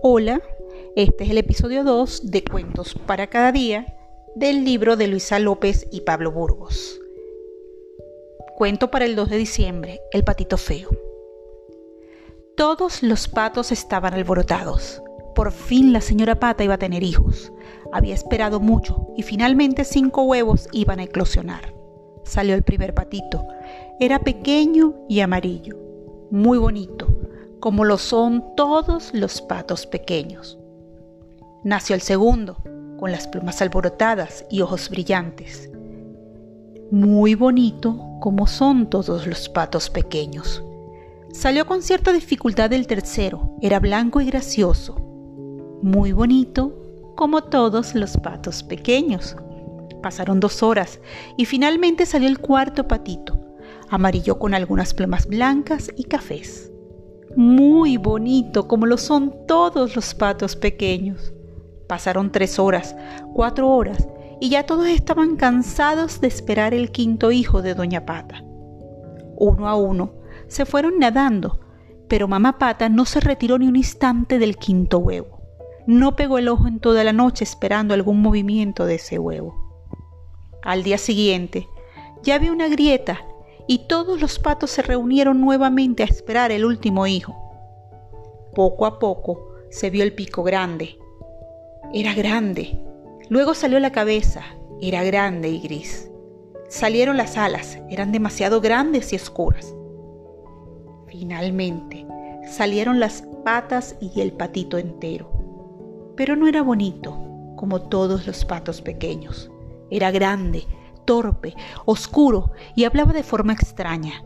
Hola, este es el episodio 2 de Cuentos para cada día del libro de Luisa López y Pablo Burgos. Cuento para el 2 de diciembre, El patito feo. Todos los patos estaban alborotados. Por fin la señora pata iba a tener hijos. Había esperado mucho y finalmente cinco huevos iban a eclosionar. Salió el primer patito. Era pequeño y amarillo, muy bonito como lo son todos los patos pequeños. Nació el segundo, con las plumas alborotadas y ojos brillantes. Muy bonito como son todos los patos pequeños. Salió con cierta dificultad el tercero, era blanco y gracioso. Muy bonito como todos los patos pequeños. Pasaron dos horas y finalmente salió el cuarto patito, amarillo con algunas plumas blancas y cafés muy bonito como lo son todos los patos pequeños. Pasaron tres horas, cuatro horas, y ya todos estaban cansados de esperar el quinto hijo de Doña Pata. Uno a uno se fueron nadando, pero Mamá Pata no se retiró ni un instante del quinto huevo. No pegó el ojo en toda la noche esperando algún movimiento de ese huevo. Al día siguiente, ya había una grieta y todos los patos se reunieron nuevamente a esperar el último hijo. Poco a poco se vio el pico grande. Era grande. Luego salió la cabeza. Era grande y gris. Salieron las alas. Eran demasiado grandes y oscuras. Finalmente salieron las patas y el patito entero. Pero no era bonito como todos los patos pequeños. Era grande, torpe, oscuro y hablaba de forma extraña.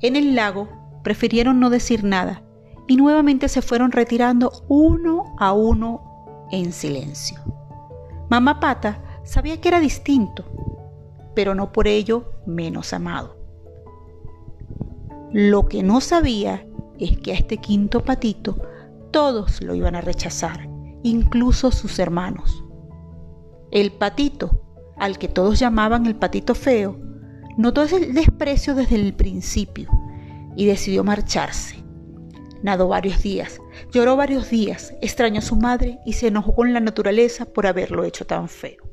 En el lago prefirieron no decir nada y nuevamente se fueron retirando uno a uno en silencio. Mamá Pata sabía que era distinto, pero no por ello menos amado. Lo que no sabía es que a este quinto patito todos lo iban a rechazar, incluso sus hermanos. El patito al que todos llamaban el patito feo, notó el desprecio desde el principio y decidió marcharse. Nadó varios días, lloró varios días, extrañó a su madre y se enojó con la naturaleza por haberlo hecho tan feo.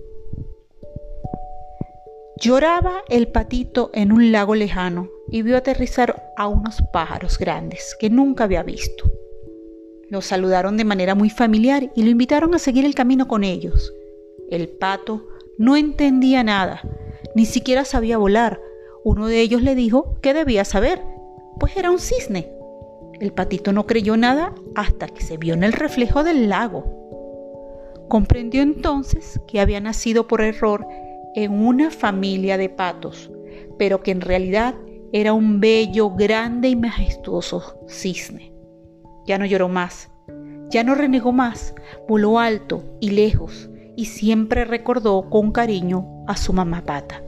Lloraba el patito en un lago lejano y vio aterrizar a unos pájaros grandes que nunca había visto. Lo saludaron de manera muy familiar y lo invitaron a seguir el camino con ellos. El pato no entendía nada, ni siquiera sabía volar. Uno de ellos le dijo que debía saber, pues era un cisne. El patito no creyó nada hasta que se vio en el reflejo del lago. Comprendió entonces que había nacido por error en una familia de patos, pero que en realidad era un bello, grande y majestuoso cisne. Ya no lloró más, ya no renegó más, voló alto y lejos, y siempre recordó con cariño a su mamá pata.